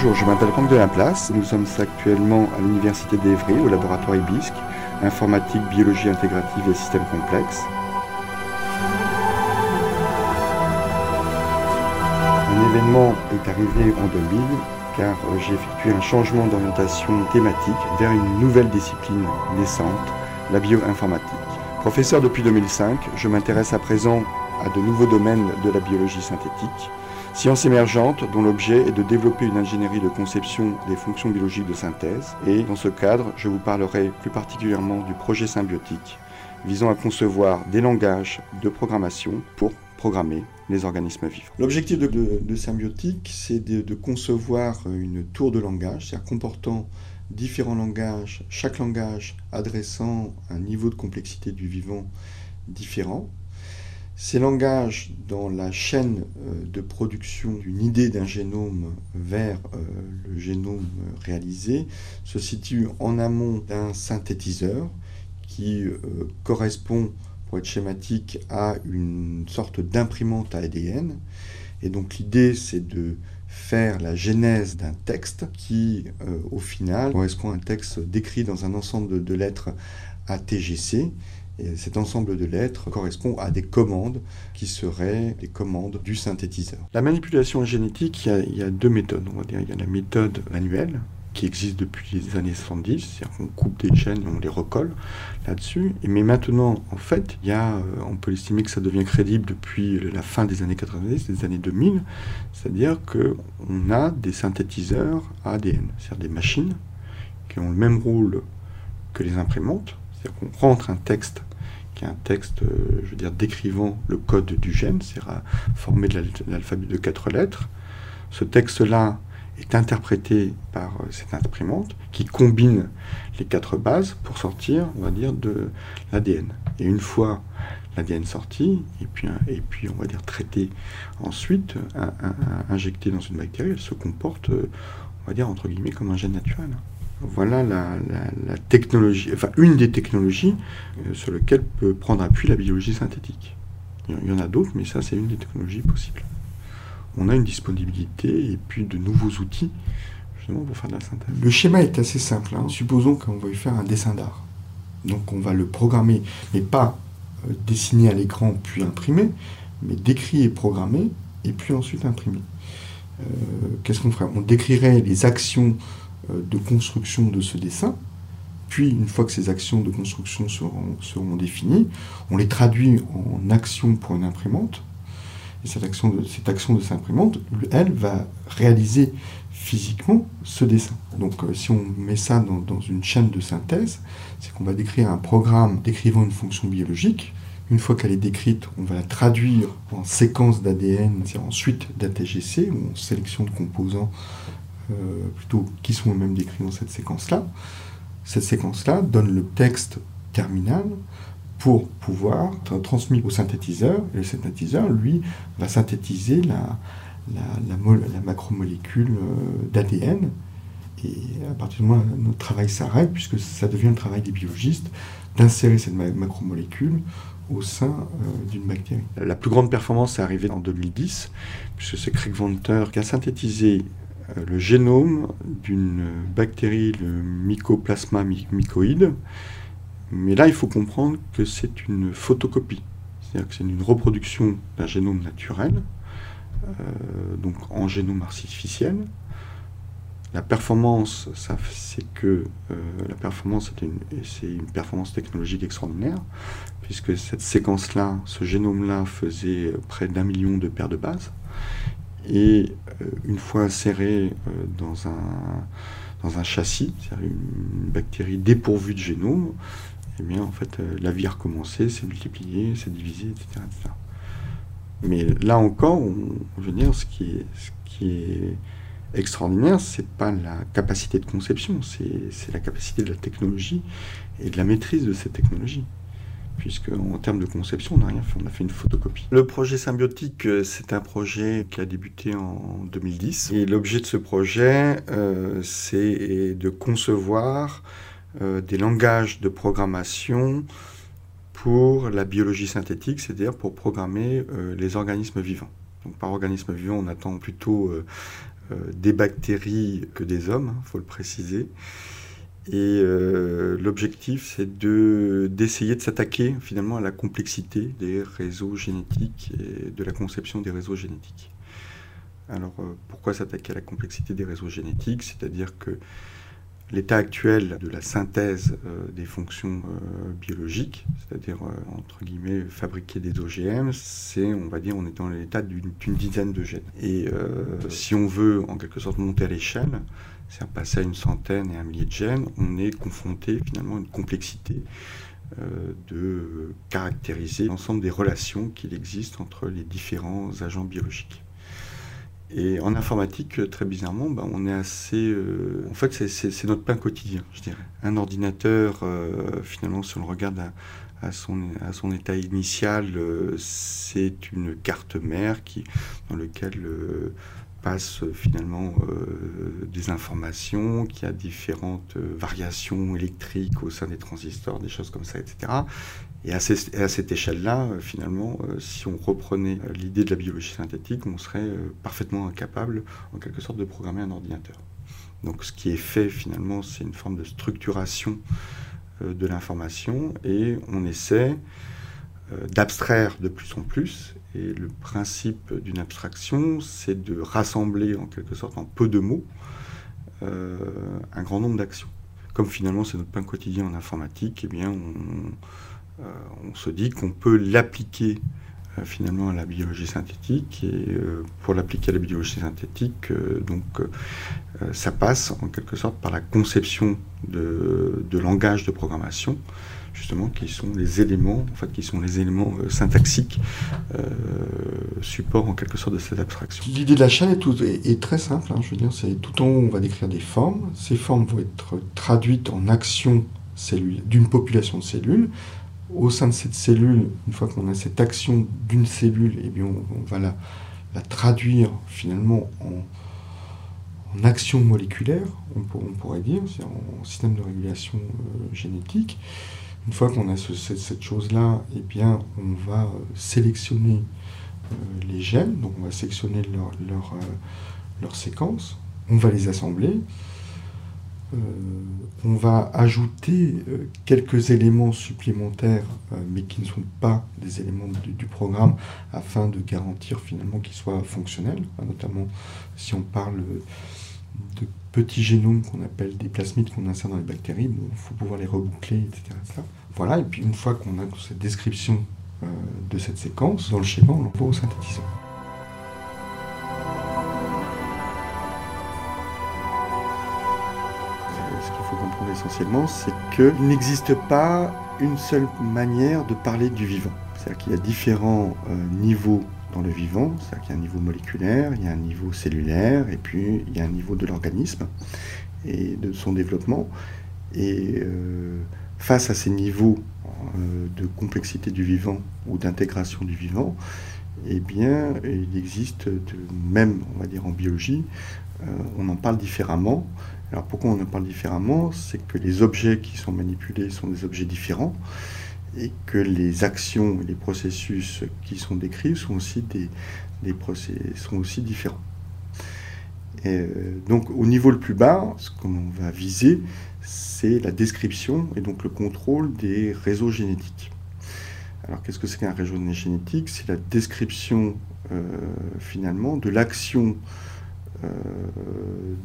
Bonjour, je m'appelle Franck de la Place. Nous sommes actuellement à l'Université d'Evry, au laboratoire IBISC, informatique, biologie intégrative et systèmes complexes. Un événement est arrivé en 2000 car j'ai effectué un changement d'orientation thématique vers une nouvelle discipline naissante, la bioinformatique. Professeur depuis 2005, je m'intéresse à présent à de nouveaux domaines de la biologie synthétique, science émergente dont l'objet est de développer une ingénierie de conception des fonctions biologiques de synthèse. Et dans ce cadre, je vous parlerai plus particulièrement du projet symbiotique visant à concevoir des langages de programmation pour programmer les organismes vivants. L'objectif de, symbiotique, c'est de, de, concevoir une tour de langage, c'est-à-dire comportant différents langages, chaque langage adressant un niveau de complexité du vivant différent. Ces langages, dans la chaîne euh, de production d'une idée d'un génome vers euh, le génome réalisé, se situent en amont d'un synthétiseur qui euh, correspond, pour être schématique, à une sorte d'imprimante ADN. Et donc l'idée, c'est de faire la genèse d'un texte qui, au final, correspond à un texte décrit dans un ensemble de lettres ATGC. Et cet ensemble de lettres correspond à des commandes qui seraient les commandes du synthétiseur. La manipulation génétique, il y a, y a deux méthodes. On va dire, il y a la méthode manuelle, qui existe depuis les années 70, c'est-à-dire qu'on coupe des chaînes et on les recolle là-dessus. Mais maintenant, en fait, il y a, euh, on peut estimer que ça devient crédible depuis la fin des années 90, des années 2000, c'est-à-dire qu'on a des synthétiseurs ADN, c'est-à-dire des machines qui ont le même rôle que les imprimantes, c'est-à-dire qu'on rentre un texte qui est un texte, euh, je veux dire, décrivant le code du gène, c'est-à-dire formé de l'alphabet de quatre lettres. Ce texte-là est interprété par euh, cette imprimante qui combine les quatre bases pour sortir, on va dire, de l'ADN. Et une fois l'ADN sorti, et puis, et puis on va dire traité ensuite, injecté dans une bactérie, elle se comporte, euh, on va dire, entre guillemets, comme un gène naturel. Voilà la, technologie, enfin une des technologies euh, sur lesquelles peut prendre appui la biologie synthétique. Il y en a d'autres, mais ça c'est une des technologies possibles on a une disponibilité et puis de nouveaux outils justement pour faire de la synthèse. Le schéma est assez simple. Hein. Supposons qu'on y faire un dessin d'art. Donc on va le programmer, mais pas euh, dessiner à l'écran puis imprimer, mais décrire et programmer et puis ensuite imprimer. Euh, qu'est-ce qu'on ferait? On décrirait les actions de construction de ce dessin, puis une fois que ces actions de construction seront, définies, on les traduit en actions pour une imprimante, et cette action de, cette action de imprimante, elle, va réaliser physiquement ce dessin. Donc euh, si on met ça dans, une chaîne de synthèse, c'est qu'on va décrire un programme décrivant une fonction biologique. Une fois qu'elle est décrite, on va la traduire en séquence d'ADN, c'est ensuite d'ATGC, ou en sélection de composants euh, plutôt qui sont eux-mêmes décrits dans cette séquence-là. Cette séquence-là donne le texte terminal pour pouvoir être transmis au synthétiseur. Et le synthétiseur, lui, va synthétiser la, la, macromolécule euh, d'ADN. Et à partir du moment où notre travail s'arrête, puisque ça devient le travail des biologistes, d'insérer cette macromolécule au sein euh, d'une bactérie. La plus grande performance est arrivée en 2010, puisque c'est Craig Venter qui a synthétisé euh, le génome d'une bactérie, le Mycoplasma mycoïde, mais là, il faut comprendre que c'est une photocopie, c'est-à-dire que c'est une reproduction d'un génome naturel, euh, donc en génome artificiel. La performance, c'est que euh, la performance, c'est une, performance technologique extraordinaire, puisque cette séquence-là, ce génome-là, faisait près d'un million de paires de bases. Et euh, une fois inséré dans un, dans un châssis, c'est-à-dire une bactérie dépourvue de génome, eh bien, en fait, euh, la vie a recommencé, s'est multipliée, s'est divisée, etc., Mais là encore, ce qui est, ce qui est extraordinaire, pas la capacité de conception, c'est la capacité de la technologie et de la maîtrise de cette technologie. Puisque en termes de conception, on n'a rien fait, on a fait une photocopie. Le projet symbiotique, euh, c'est un projet qui a débuté en 2010. Et l'objet de ce projet, euh, c'est de concevoir euh, des langages de programmation pour la biologie synthétique, c'est-à-dire pour programmer les organismes vivants. Donc par organisme vivant, on attend plutôt des bactéries que des hommes, il hein, faut le préciser. Et l'objectif, c'est d'essayer de s'attaquer finalement à la complexité des réseaux génétiques et de la conception des réseaux génétiques. Alors pourquoi s'attaquer à la complexité des réseaux génétiques? C'est-à-dire que l'état actuel de la synthèse euh, des fonctions euh, biologiques, c'est-à-dire euh, entre guillemets fabriquer des OGM, c'est, on va dire, on est dans l'état d'une dizaine de gènes. Et si on veut en quelque sorte monter à l'échelle, c'est-à-dire passer à une centaine et un millier de gènes, on est confronté finalement à une complexité de caractériser l'ensemble des relations qu'il existe entre les différents agents biologiques. Et en informatique, très bizarrement, bah, on est assez. Euh, en fait, c'est notre pain quotidien, je dirais. Un ordinateur, euh, finalement, si on le regarde à, son, état initial, euh, c'est une carte mère qui, dans laquelle passe finalement des informations, qui a différentes variations électriques au sein des transistors, des choses comme ça, etc. Et à, cette échelle-là, euh, finalement, euh, si on reprenait euh, l'idée de la biologie synthétique, on serait parfaitement incapable, en quelque sorte, de programmer un ordinateur. Donc ce qui est fait, finalement, c'est une forme de structuration de l'information et on essaie d'abstraire de plus en plus. Et le principe d'une abstraction, c'est de rassembler, en quelque sorte, en peu de mots, un grand nombre d'actions. Comme finalement c'est notre pain quotidien en informatique, eh bien on euh, se dit qu'on peut l'appliquer euh, finalement à la biologie synthétique. Et euh, pour l'appliquer à la biologie synthétique, donc, ça passe en quelque sorte par la conception de, de langages de programmation qui sont les éléments en fait qui sont les éléments syntaxiques support en quelque sorte de cette abstraction. L'idée de la chaîne est, très simple, hein, je veux dire c'est tout en haut on va décrire des formes, ces formes vont être traduites en actions d'une population de cellules au sein de cette cellule, une fois qu'on a cette action d'une cellule, eh bien on, va la, traduire finalement en, action moléculaire, on, pourrait dire, c'est en système de régulation euh, génétique. Une fois qu'on a cette, chose-là, eh bien on va euh, sélectionner euh, les gènes, donc on va sélectionner leur, leur, leur séquence, on va les assembler, euh, on va ajouter euh, quelques éléments supplémentaires, euh, mais qui ne sont pas des éléments du, programme, afin de garantir finalement qu'ils soient fonctionnels, notamment si on parle de petits génomes qu'on appelle des plasmides qu'on insère dans les bactéries, il faut pouvoir les reboucler, etc., Voilà, et puis une fois qu'on a cette description de cette séquence, dans le schéma, on l'envoie au synthétiseur. essentiellement, c'est qu'il n'existe pas une seule manière de parler du vivant. C'est-à-dire qu'il y a différents euh, niveaux dans le vivant, c'est-à-dire qu'il y a un niveau moléculaire, il y a un niveau cellulaire, et puis il y a un niveau de l'organisme et de son développement. Et euh, face à ces niveaux euh, de complexité du vivant ou d'intégration du vivant, eh bien, il existe, de, même, on va dire en biologie, on en parle différemment. Alors pourquoi on en parle différemment? C'est que les objets qui sont manipulés sont des objets différents et que les actions et les processus qui sont décrits sont aussi, des, sont aussi différents. Euh, donc au niveau le plus bas, ce qu'on va viser, c'est la description et donc le contrôle des réseaux génétiques. Alors qu'est-ce que c'est qu'un réseau génétique? C'est la description euh, finalement de l'action euh,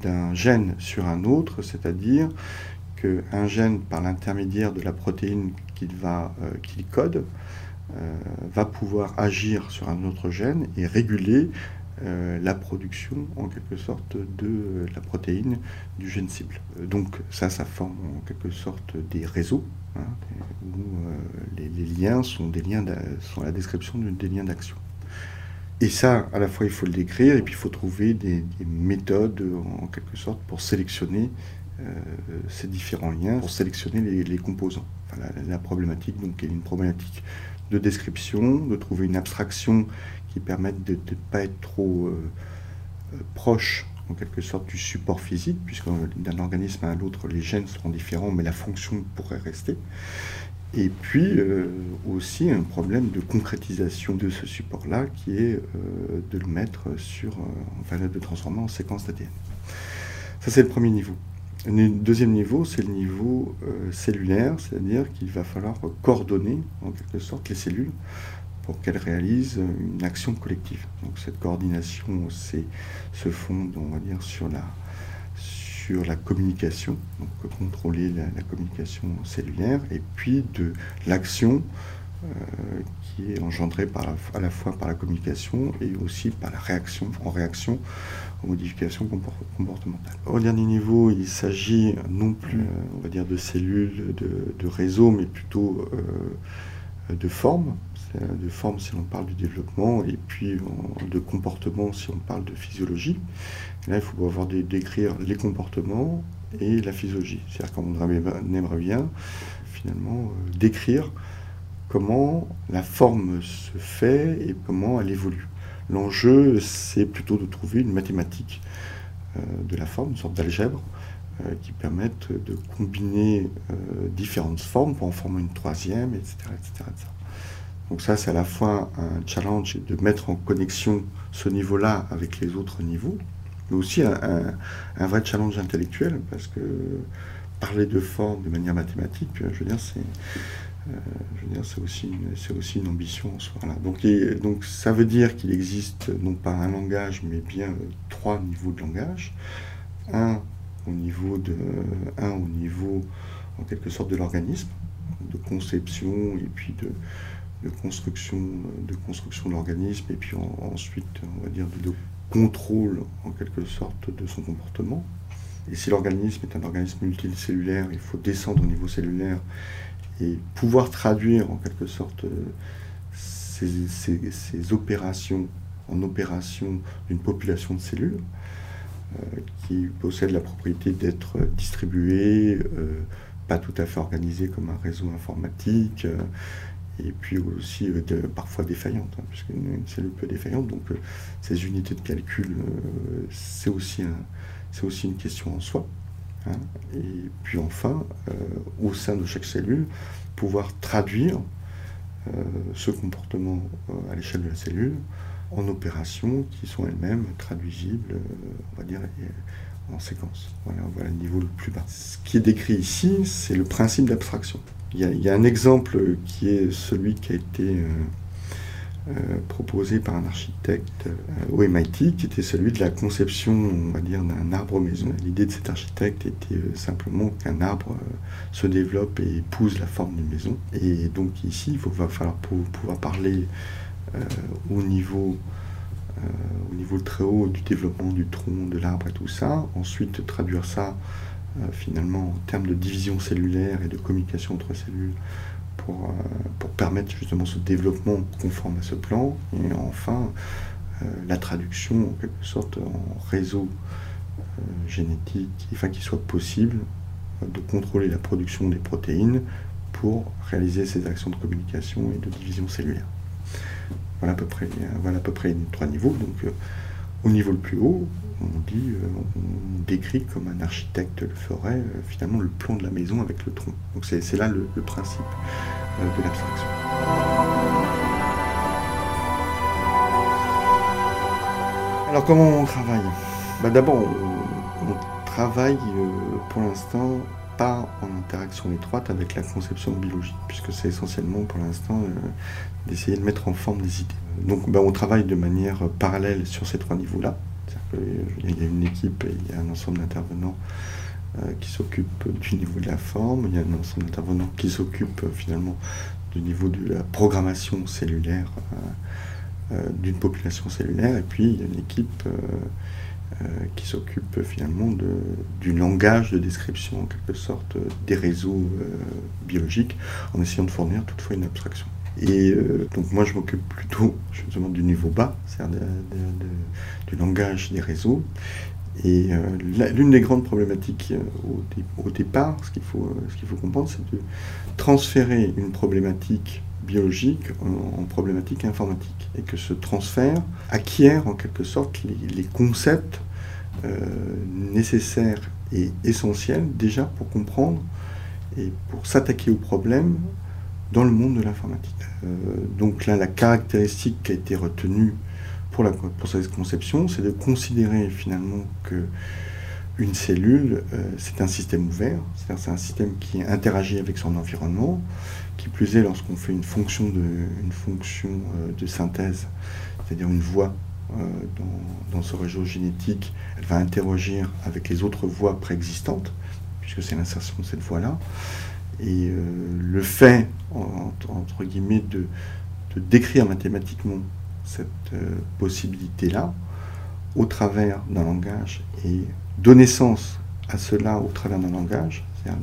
d'un gène sur un autre, c'est-à-dire qu'un gène, par l'intermédiaire de la protéine qu'il euh, code, va pouvoir agir sur un autre gène et réguler la production en quelque sorte de la protéine du gène cible. Donc ça, ça forme en quelque sorte des réseaux hein, où les, liens sont des liens, sont la description des liens d'action. Et ça, à la fois, il faut le décrire et puis il faut trouver des, méthodes, en quelque sorte, pour sélectionner euh, ces différents liens, pour sélectionner les, composants. la, problématique, donc, est une problématique de description, de trouver une abstraction qui permette de ne pas être trop euh, euh, proche, en quelque sorte, du support physique, puisque d'un organisme à l'autre, les gènes seront différents, mais la fonction pourrait rester. Et puis aussi un problème de concrétisation de ce support-là qui est de le mettre sur, enfin de transformer en séquence d'ADN. Ça c'est le premier niveau. Le deuxième niveau, c'est le niveau cellulaire, c'est-à-dire qu'il va falloir coordonner en quelque sorte les cellules pour qu'elles réalisent une action collective. Donc cette coordination se fonde, on va dire, sur la, sur la communication, donc contrôler la, communication cellulaire, et puis de l'action euh, qui est engendrée par à la fois par la communication et aussi par la réaction, en réaction aux modifications comportementales. Au dernier niveau, il s'agit non plus, euh, on va dire, de cellules, de, de réseaux, mais plutôt euh, de formes, de forme si on parle du développement, et puis de comportement si on parle de physiologie. là, il faut avoir décrire les comportements et la physiologie. C'est-à-dire qu'on aimerait bien, finalement, euh, décrire comment la forme se fait et comment elle évolue. L'enjeu, c'est plutôt de trouver une mathématique euh, de la forme, une sorte d'algèbre, euh, qui permette de combiner différentes formes pour en former une troisième, etc., etc. Donc ça, c'est à la fois un challenge de mettre en connexion ce niveau-là avec les autres niveaux, mais aussi un, vrai challenge intellectuel, parce que parler de forme de manière mathématique, je veux dire, c'est euh, aussi, aussi une ambition en soi. Donc, donc ça veut dire qu'il existe non pas un langage, mais bien euh, trois niveaux de langage. Un au niveau de, un au niveau en quelque sorte de l'organisme, de conception et puis de, de construction de, construction de l'organisme et puis ensuite, on va dire, de, contrôle en quelque sorte de son comportement. Et si l'organisme est un organisme multicellulaire, il faut descendre au niveau cellulaire et pouvoir traduire en quelque sorte ces, opérations en opérations d'une population de cellules euh, qui possède la propriété d'être distribuée, euh, pas tout à fait organisée comme un réseau informatique, euh, et puis aussi euh, parfois défaillante, hein, puisqu'une cellule peut défaillante. Donc euh, ces unités de calcul, euh, c'est aussi, aussi une question en soi. Hein. Et puis enfin, au sein de chaque cellule, pouvoir traduire ce comportement à l'échelle de la cellule en opérations qui sont elles-mêmes traduisibles, on va dire, en séquence. Voilà, le niveau le plus bas. Ce qui est décrit ici, c'est le principe d'abstraction. Il y, a, un exemple qui est celui qui a été euh, euh, proposé par un architecte euh, au MIT, qui était celui de la conception, on va dire, d'un arbre maison. L'idée de cet architecte était simplement qu'un arbre se développe et épouse la forme d'une maison. Et donc ici, il va falloir pouvoir parler au niveau au niveau très haut du développement du tronc, de l'arbre et tout ça. Ensuite, traduire ça euh, finalement en termes de division cellulaire et de communication entre cellules pour, euh, pour permettre justement ce développement conforme à ce plan. Et enfin, euh, la traduction en quelque sorte en réseau génétique, enfin qu'il soit possible de contrôler la production des protéines pour réaliser ces actions de communication et de division cellulaire. Voilà à peu près, voilà à peu près trois niveaux. Donc, au niveau le plus haut, on dit, euh, on décrit comme un architecte le ferait euh, finalement le plan de la maison avec le tronc. Donc c'est là le, principe euh, de l'abstraction. Alors comment on travaille? Bah, D'abord, on, travaille pour l'instant pas en interaction étroite avec la conception biologique, puisque c'est essentiellement pour l'instant d'essayer de mettre en forme des idées. Donc bah, on travaille de manière parallèle sur ces trois niveaux-là. Il y a une équipe et il y a un ensemble d'intervenants euh, qui s'occupent du niveau de la forme, il y a un ensemble d'intervenants qui s'occupent euh, finalement du niveau de la programmation cellulaire euh, d'une population cellulaire, et puis il y a une équipe qui s'occupe finalement du langage de description en quelque sorte des réseaux biologiques en essayant de fournir toutefois une abstraction. Et euh, donc moi je m'occupe plutôt justement du niveau bas, c'est-à-dire du langage des réseaux. Et euh, l'une des grandes problématiques euh, au, départ, ce qu'il faut, qu'il faut comprendre, c'est de transférer une problématique biologique en, problématique informatique. Et que ce transfert acquiert en quelque sorte les, concepts nécessaires et essentiels déjà pour comprendre et pour s'attaquer au problème dans le monde de l'informatique. donc là, la caractéristique qui a été retenue pour, la, pour cette conception, c'est de considérer finalement que une cellule, c'est un système ouvert, c'est-à-dire c'est un système qui interagit avec son environnement, plus est lorsqu'on fait une fonction de, une fonction, de synthèse, c'est-à-dire une voie euh, dans, ce réseau génétique, elle va interagir avec les autres voies préexistantes, puisque c'est l'insertion de cette voie-là. Et euh, le fait, entre, guillemets, de, décrire mathématiquement cette euh, possibilité-là, au travers d'un langage, et donner sens à cela au travers d'un langage, c'est-à-dire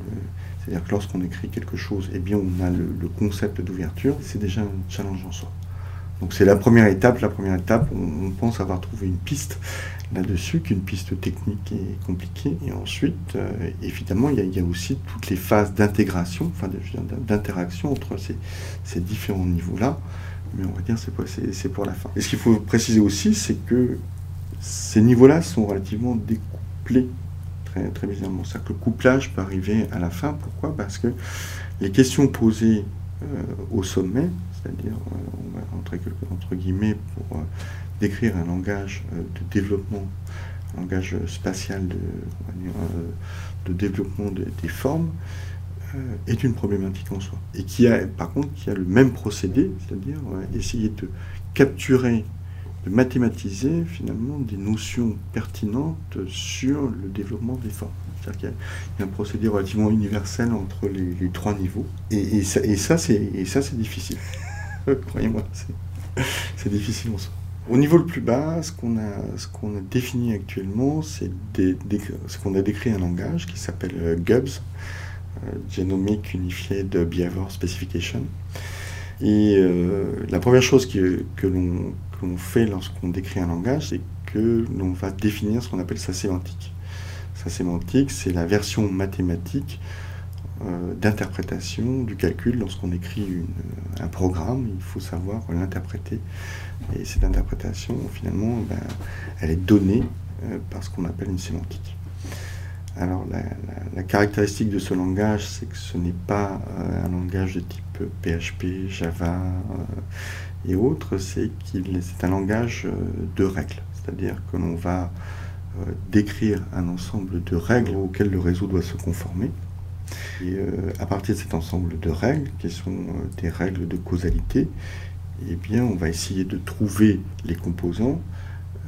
que lorsqu'on écrit quelque chose, eh bien, on a le concept d'ouverture, c'est déjà un challenge en soi. Donc c'est la première étape. La première étape, on, pense avoir trouvé une piste là-dessus, qu'une piste technique et compliquée. Et ensuite, euh, évidemment, il y, a, aussi toutes les phases d'intégration, d'interaction entre ces, différents niveaux-là. Mais on va dire c'est pour la fin. Et ce qu'il faut préciser aussi, c'est que ces niveaux-là sont relativement découplés très, très bizarrement. C'est-à-dire que le couplage peut arriver à la fin. Pourquoi? Parce que les questions posées euh, au sommet, c'est-à-dire, euh, entre, entre, guillemets, pour euh, décrire un langage de développement, un langage spatial de, de développement des formes, est une problématique en soi. Et qui a, par contre, qui a le même procédé, c'est-à-dire essayer de capturer, de mathématiser finalement des notions pertinentes sur le développement des formes. C'est-à-dire qu'il y, a un procédé relativement universel entre les, trois niveaux. Et, ça, c'est difficile. Croyez-moi, c'est difficile en soi. Au niveau le plus bas, ce qu'on a, qu'on a défini actuellement, c'est ce qu'on a décrit un langage qui s'appelle euh, GUBS, euh, Genomic Unified Behavior Specification. Et euh, la première chose que, que l'on fait lorsqu'on décrit un langage, c'est que l'on va définir ce qu'on appelle sa sémantique. Sa sémantique, c'est la version mathématique euh, d'interprétation du calcul. Lorsqu'on écrit un programme, il faut savoir l'interpréter. Et cette interprétation, finalement, ben, elle est donnée euh, par ce qu'on appelle une sémantique. Alors la, caractéristique de ce langage, c'est que ce n'est pas euh, un langage de type PHP, Java et autres, c'est qu'il c'est un langage de règles. C'est-à-dire que l'on va décrire un ensemble de règles auxquelles le réseau doit se conformer. Et euh, à partir de cet ensemble de règles, qui sont euh, des règles de causalité, eh bien, on va essayer de trouver les composants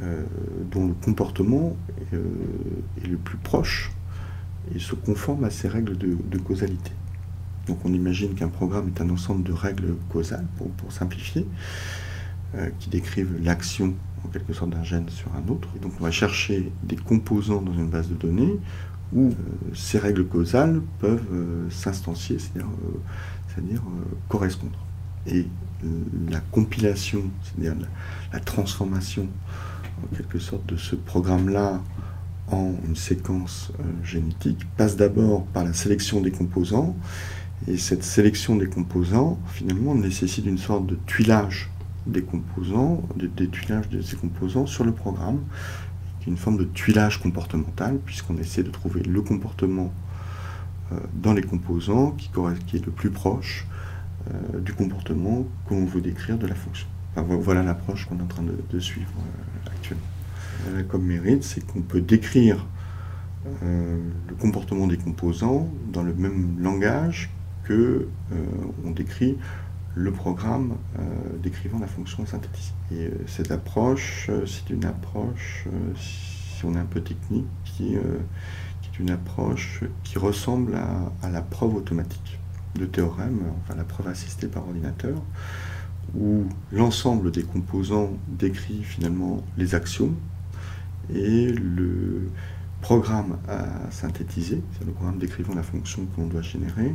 euh, dont le comportement est le plus proche et se conforme à ces règles de, causalité. Donc on imagine qu'un programme est un ensemble de règles causales, pour, simplifier, qui décrivent l'action en quelque sorte d'un gène sur un autre. Donc on va chercher des composants dans une base de données où euh, ces règles causales peuvent euh, s'instancier, c'est-à-dire, euh, correspondre. Et la compilation, c'est-à-dire la, transformation en quelque sorte de ce programme-là en une séquence génétique passe d'abord par la sélection des composants. Et cette sélection des composants, finalement, nécessite une sorte de tuilage des composants, des tuilages de ces composants sur le programme, une forme de tuilage comportemental, puisqu'on essaie de trouver le comportement euh, dans les composants qui, est le plus proche euh, du comportement qu'on veut décrire de la fonction. voilà l'approche qu'on est en train de, suivre euh, actuellement. comme mérite, c'est qu'on peut décrire le comportement des composants dans le même langage que on décrit le programme euh, décrivant la fonction synthétisée. Et euh, cette approche, euh, c'est une approche, si on est un peu technique, qui, est une approche qui ressemble à, la preuve automatique de théorème, enfin la preuve assistée par ordinateur, où l'ensemble des composants décrit finalement les actions et le programme à synthétiser, c'est le programme décrivant la fonction qu'on doit générer,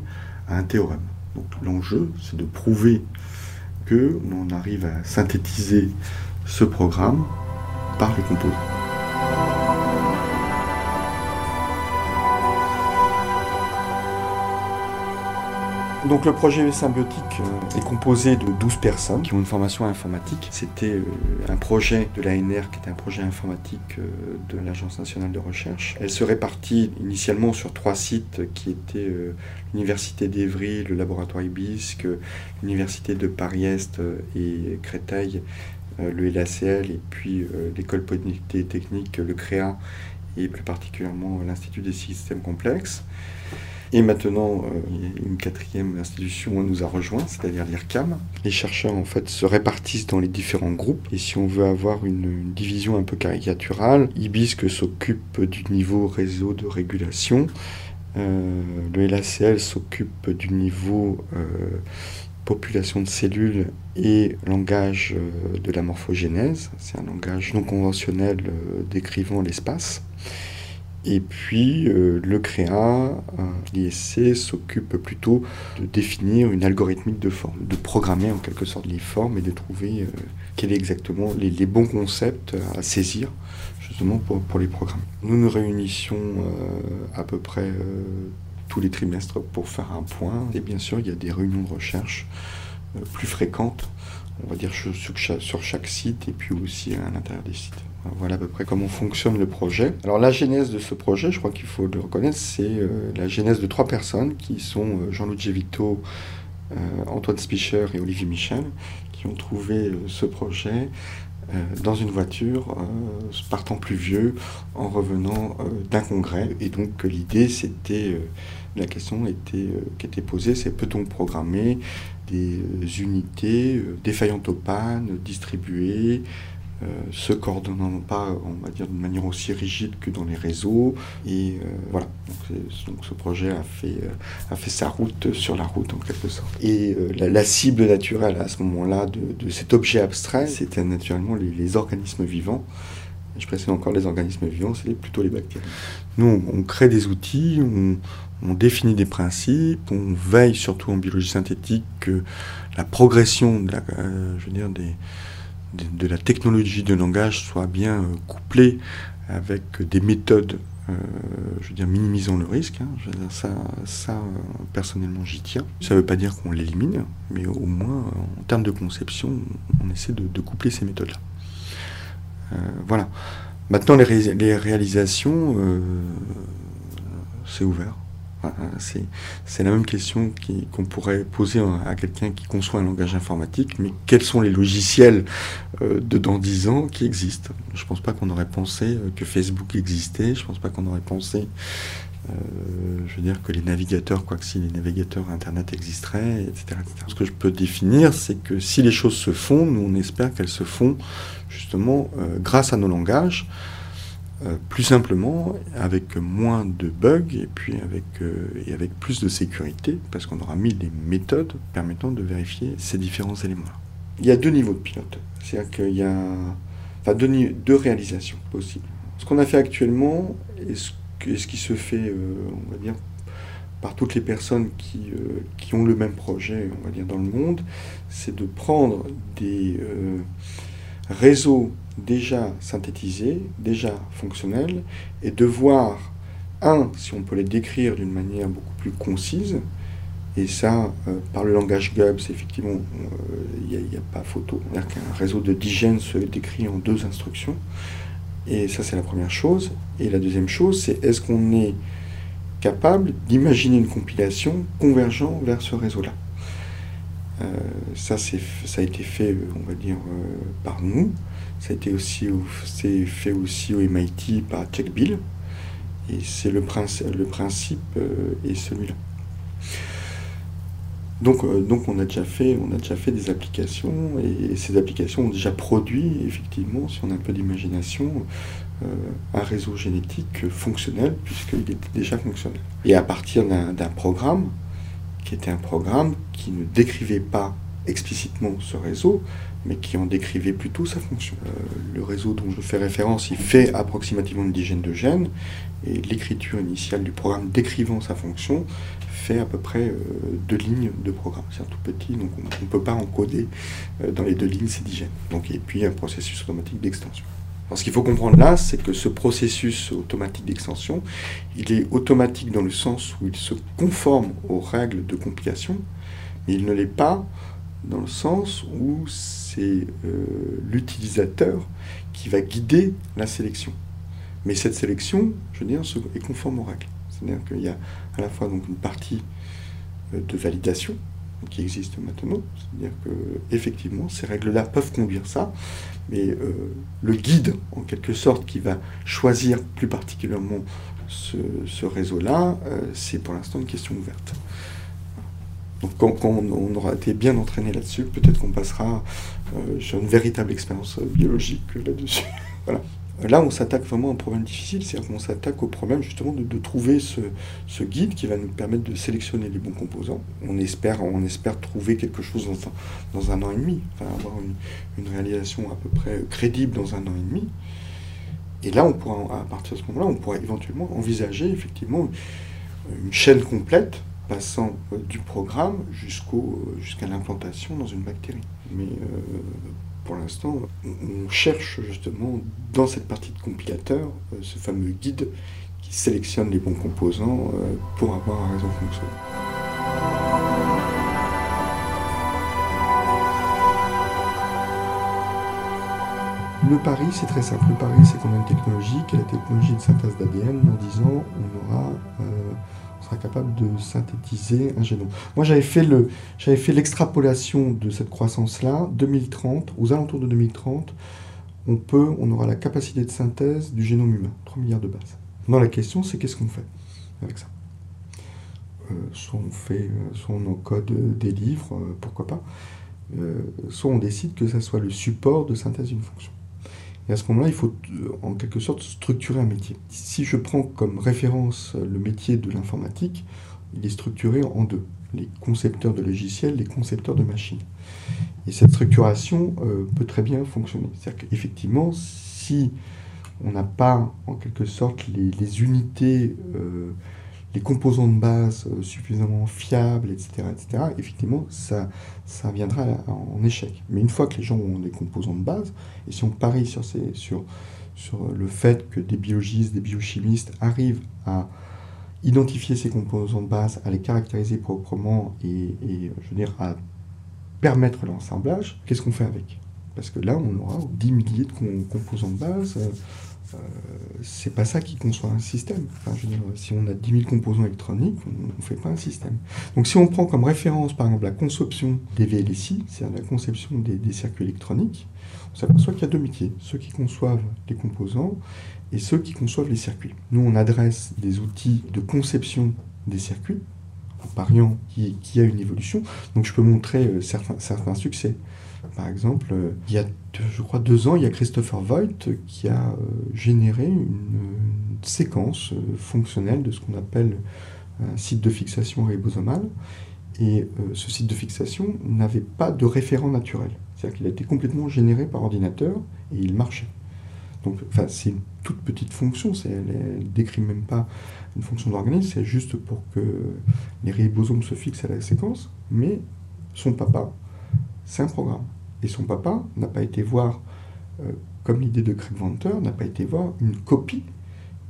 un théorème. Donc l'enjeu, c'est de prouver que l'on arrive à synthétiser ce programme par les composants. Donc le projet symbiotique euh, est composé de 12 personnes qui ont une formation informatique. C'était euh, un projet de l'ANR qui était un projet informatique euh, de l'Agence nationale de recherche. Elle se répartit initialement sur trois sites qui étaient l'Université d'Evry, le laboratoire IBISC, l'Université de Paris-Est et Créteil, le LACL et puis l'école polytechnique, le CREA et plus particulièrement l'Institut des systèmes complexes. Et maintenant, euh, une quatrième institution nous a rejoint, c'est-à-dire l'IRCAM. Les chercheurs, en fait, se répartissent dans les différents groupes. Et si on veut avoir une, division un peu caricaturale, IBISC s'occupe du niveau réseau de régulation. Euh, le LACL s'occupe du niveau euh, population de cellules et langage de la morphogénèse. C'est un langage non conventionnel décrivant l'espace. Et puis euh, le CREA, euh, l'ISC, s'occupe plutôt de définir une algorithmique de forme, de programmer en quelque sorte les formes et de trouver euh, quels est exactement les, bons concepts à saisir justement pour, les programmes. Nous nous réunissions à peu près tous les trimestres pour faire un point. Et bien sûr, il y a des réunions de recherche plus fréquentes, on va dire sur chaque site et puis aussi à l'intérieur des sites. Voilà à peu près comment fonctionne le projet. Alors la genèse de ce projet, je crois qu'il faut le reconnaître, c'est euh, la genèse de trois personnes qui sont euh, Jean-Louis Vito, euh, Antoine Spicher et Olivier Michel, qui ont trouvé ce projet dans une voiture, partant plus vieux, en revenant d'un congrès. Et donc l'idée, c'était, la question était, qui était posée, c'est peut-on programmer des unités défaillantes aux pannes, distribuées, euh, se coordonnant pas, on va dire, d'une manière aussi rigide que dans les réseaux. Et euh, voilà, donc, ce projet a fait, euh, sa route sur la route en quelque sorte. Et la, cible naturelle à ce moment-là de, cet objet abstrait, c'était naturellement les, organismes vivants. Je précise encore les organismes vivants, c'est plutôt les bactéries. Nous, on, crée des outils, on, définit des principes, on veille surtout en biologie synthétique que la progression de la, je veux dire, de, la technologie de langage soit bien euh, couplée avec des méthodes, euh, je veux dire, minimisant le risque. Hein. ça, ça euh, personnellement, j'y tiens. Ça ne veut pas dire qu'on l'élimine, mais au moins, en termes de conception, on essaie de, coupler ces méthodes-là. voilà. Maintenant, les réalisations, c'est ouvert. C'est la même question qu'on pourrait poser à quelqu'un qui conçoit un langage informatique, mais quels sont les logiciels euh, de dans 10 ans qui existent? Je ne pense pas qu'on aurait pensé euh, que Facebook existait, je ne pense pas qu'on aurait pensé, euh, je veux dire, que les navigateurs, quoi que si les navigateurs Internet existeraient, etc., Ce que je peux définir, c'est que si les choses se font, nous on espère qu'elles se font justement grâce à nos langages. Euh, plus simplement, avec moins de bugs et puis avec, euh, et avec plus de sécurité, parce qu'on aura mis des méthodes permettant de vérifier ces différents éléments-là. Il y a deux niveaux de pilote, c'est-à-dire qu'il y a enfin, deux, réalisations possibles. Ce qu'on a fait actuellement, et ce, ce qui se fait, euh, on va dire, par toutes les personnes qui, qui, ont le même projet, on va dire, dans le monde, c'est de prendre des réseaux déjà synthétisés, déjà fonctionnels, et de voir, un, si on peut les décrire d'une manière beaucoup plus concise, et ça, euh, par le langage GUBS, effectivement, il euh, n'y a, pas photo. C'est-à-dire qu'un réseau de digènes se décrit en deux instructions. Et ça, c'est la première chose. Et la deuxième chose, c'est est-ce qu'on est capable d'imaginer une compilation convergent vers ce réseau-là? Euh, ça, ça a été fait, on va dire, par nous. Ça a été aussi fait aussi au MIT par Jack Bill. Et c'est le, principe, le principe euh, est celui-là. Donc, euh, donc on, a déjà fait, on a déjà fait des applications et, ces applications ont déjà produit, effectivement, si on a un peu d'imagination, euh, un réseau génétique fonctionnel puisqu'il était déjà fonctionnel. Et à partir d'un programme, qui était un programme qui ne décrivait pas explicitement ce réseau, mais qui en décrivait plutôt sa fonction. Euh, le réseau dont je fais référence, il fait approximativement une dizaine de gènes, et l'écriture initiale du programme décrivant sa fonction fait à peu près euh, deux lignes de programme. C'est un tout petit, donc on ne peut pas encoder euh, dans les deux lignes ces dix gènes. Donc, et puis un processus automatique d'extension. ce qu'il faut comprendre là, c'est que ce processus automatique d'extension, il est automatique dans le sens où il se conforme aux règles de compilation, mais il ne l'est pas dans le sens où c'est euh, l'utilisateur qui va guider la sélection. Mais cette sélection, je veux dire, est conforme aux règles. C'est-à-dire qu'il y a à la fois donc une partie euh, de validation qui existe maintenant, c'est-à-dire que effectivement ces règles-là peuvent conduire ça, mais euh, le guide en quelque sorte qui va choisir plus particulièrement ce, réseau-là, c'est pour l'instant une question ouverte. Donc quand, on, aura été bien entraîné là-dessus, peut-être qu'on passera euh, sur une véritable expérience biologique là-dessus. voilà. Là, on s'attaque vraiment à un problème difficile, c'est-à-dire qu'on s'attaque au problème justement de, trouver ce, guide qui va nous permettre de sélectionner les bons composants. On espère, on espère trouver quelque chose dans, dans un an et demi, avoir une, une, réalisation à peu près crédible dans un an et demi. Et là, on pourra, à partir de ce moment-là, on pourra éventuellement envisager effectivement une chaîne complète passant euh, du programme jusqu'au, euh, jusqu'à l'implantation dans une bactérie. Mais euh, pour l'instant, on cherche justement dans cette partie de compilateur ce fameux guide qui sélectionne les bons composants pour avoir un réseau fonctionnel. Le pari, c'est très simple. Le pari, c'est qu'on a une technologie qui est la technologie de synthèse d'ADN. Dans 10 ans, on aura sera capable de synthétiser un génome. Moi, j'avais fait le, j'avais fait l'extrapolation de cette croissance-là, 2030, aux alentours de 2030, on peut, on aura la capacité de synthèse du génome humain, 3 milliards de bases. Non, la question, c'est qu'est-ce qu'on fait avec ça? Euh, Soit on fait, euh, soit on encode des livres, euh, pourquoi pas? soit on décide que ça soit le support de synthèse d'une fonction. Et à ce moment-là, il faut euh, en quelque sorte structurer un métier. Si je prends comme référence euh, le métier de l'informatique, il est structuré en deux. Les concepteurs de logiciels, les concepteurs de machines. Et cette structuration euh, peut très bien fonctionner. C'est-à-dire qu'effectivement, si on n'a pas en quelque sorte les, unités composants de base euh, suffisamment fiables, etc., etc., effectivement, ça, ça viendra en échec. Mais une fois que les gens ont des composants de base, et si on parie sur, ces, sur, sur le fait que des biologistes, des biochimistes arrivent à identifier ces composants de base, à les caractériser proprement et, je veux dire, à permettre l'assemblage, qu'est-ce qu'on fait avec? Parce que là, on aura 10 milliers de composants de base. C'est pas ça qui conçoit un système. si on a 10 000 composants électroniques, on ne fait pas un système. Donc si on prend comme référence, par exemple, la conception des VLSI, c'est-à-dire la conception des, circuits électroniques, on s'aperçoit qu'il y a deux métiers, ceux qui conçoivent les composants et ceux qui conçoivent les circuits. Nous, on adresse des outils de conception des circuits, en pariant qu'il y a une évolution. Donc je peux montrer euh, certains, certains succès. Par exemple, euh, il y a, je crois, deux ans, il y a Christopher Voigt qui a euh, généré une, séquence euh, fonctionnelle de ce qu'on appelle un site de fixation ribosomale. Et ce site de fixation n'avait pas de référent naturel. C'est-à-dire qu'il a été complètement généré par ordinateur et il marchait. Donc, c'est une toute petite fonction, elle ne décrit même pas une fonction d'organisme, c'est juste pour que les ribosomes se fixent à la séquence, mais son papa, c'est un programme. Et son papa n'a pas été voir, euh, comme l'idée de Craig Venter, n'a pas été voir une copie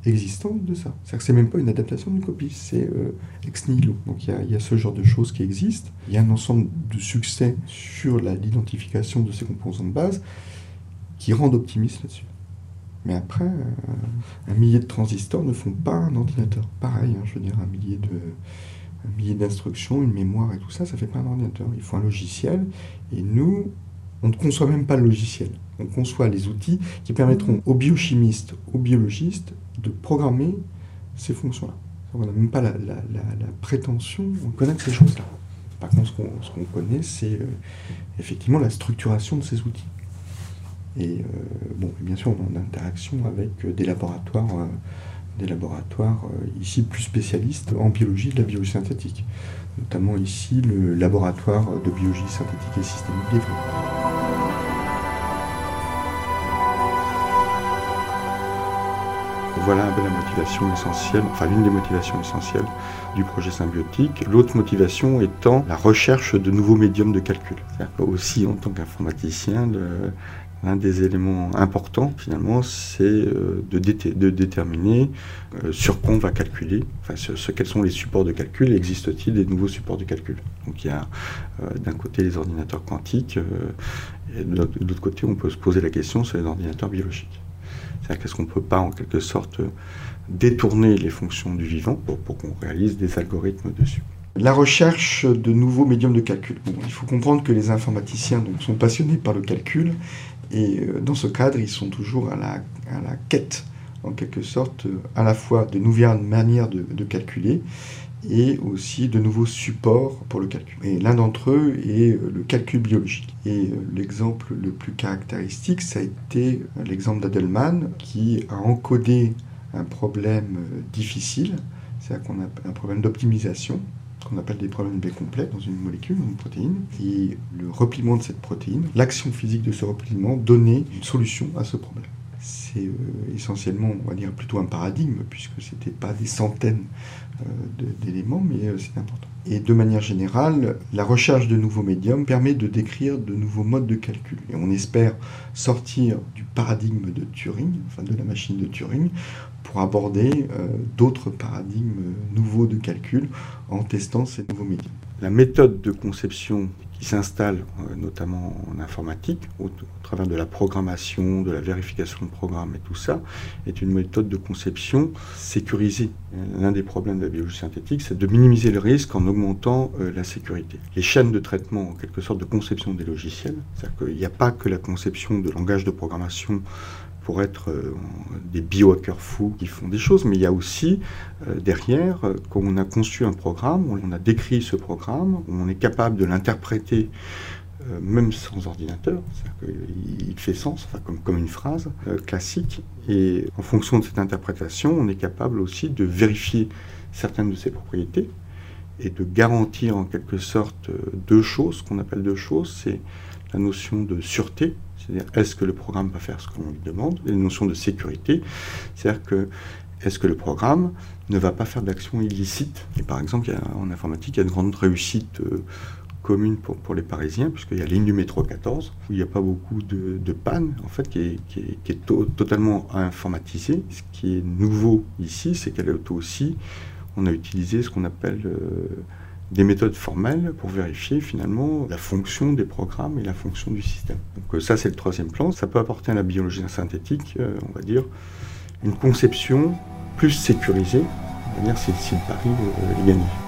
existante de ça. C'est-à-dire que c'est même pas une adaptation d'une copie, c'est euh, ex nihilo. Donc il y, a ce genre de choses qui existent. Il y a un ensemble de succès sur l'identification de ces composants de base qui rendent optimiste là-dessus. Mais après, euh, un millier de transistors ne font pas un ordinateur. Pareil, hein, je veux dire, un millier de un d'instructions, une mémoire et tout ça, ça fait pas un ordinateur. Il faut un logiciel. Et nous, on ne conçoit même pas le logiciel. On conçoit les outils qui permettront aux biochimistes, aux biologistes de programmer ces fonctions-là. On n'a même pas la, prétention de connaître ces choses-là. Par contre, ce qu'on connaît, c'est euh, effectivement la structuration de ces outils. Et euh, bon, bien sûr, on est en interaction avec euh, des laboratoires, des laboratoires ici plus spécialistes en biologie de la biologie synthétique, notamment ici le laboratoire de biologie synthétique et systémique d'Evry. Voilà un peu la motivation essentielle, enfin l'une des motivations essentielles du projet symbiotique. L'autre motivation étant la recherche de nouveaux médiums de calcul. Aussi en tant qu'informaticien, L'un des éléments importants, finalement, c'est euh, de, déterminer euh, sur quoi on va calculer, enfin, ce, quels sont les supports de calcul, existe-t-il des nouveaux supports de calcul? Donc il y a euh, d'un côté les ordinateurs quantiques, et de l'autre côté, on peut se poser la question sur les ordinateurs biologiques. C'est-à-dire qu'est-ce qu'on ne peut pas, en quelque sorte, détourner les fonctions du vivant pour, qu'on réalise des algorithmes dessus? La recherche de nouveaux médiums de calcul. il faut comprendre que les informaticiens sont passionnés par le calcul et euh, dans ce cadre, ils sont toujours à la, quête, en quelque sorte, à la fois de nouvelles manières de, calculer et aussi de nouveaux supports pour le calcul. Et l'un d'entre eux est euh, le calcul biologique. Et euh, l'exemple le plus caractéristique, ça a été l'exemple d'Adelman qui a encodé un problème difficile, c'est-à-dire qu'on a un problème d'optimisation qu'on appelle des problèmes B complets dans une molécule, une protéine, et le repliement de cette protéine, l'action physique de ce repliement donnait une solution à ce problème. C'est euh, essentiellement, on va dire, plutôt un paradigme, puisque ce n'était pas des centaines euh, d'éléments, mais euh, c'est important. Et de manière générale, la recherche de nouveaux médiums permet de décrire de nouveaux modes de calcul. Et on espère sortir du paradigme de Turing, enfin de la machine de Turing, pour aborder d'autres paradigmes nouveaux de calcul en testant ces nouveaux médiums. La méthode de conception qui s'installe euh, notamment en informatique, au, travers de la programmation, de la vérification de programmes et tout ça, est une méthode de conception sécurisée. L'un des problèmes de la biologie synthétique, c'est de minimiser le risque en augmentant euh, la sécurité. Les chaînes de traitement, en quelque sorte, de conception des logiciels, c'est-à-dire qu'il n'y a pas que la conception de langage de programmation pour être euh, des biohackers fous qui font des choses, mais il y a aussi euh, derrière, euh, quand on a conçu un programme, on a décrit ce programme, on est capable de l'interpréter même sans ordinateur, c'est-à-dire qu'il fait sens, enfin, comme, comme une phrase classique, et en fonction de cette interprétation, on est capable aussi de vérifier certaines de ses propriétés et de garantir en quelque sorte deux choses, ce qu'on appelle deux choses, c'est la notion de sûreté, c'est-à-dire, est-ce que le programme va faire ce qu'on lui demande? Et la notion de sécurité, c'est-à-dire que est-ce que le programme ne va pas faire d'action illicite? Et par exemple, en informatique, il y a une grande réussite euh, commune pour, les Parisiens, puisqu'il y a ligne du métro 14, où il n'y a pas beaucoup de, de panne, en fait, qui est, totalement informatisée. Ce qui est nouveau ici, c'est qu'elle est aussi, on a utilisé ce qu'on appelle... Euh, des méthodes formelles pour vérifier finalement la fonction des programmes et la fonction du système. Donc euh, ça c'est le troisième plan. Ça peut apporter à la biologie synthétique, euh, on va dire, une conception plus sécurisée, on va dire si, si le pari est gagné.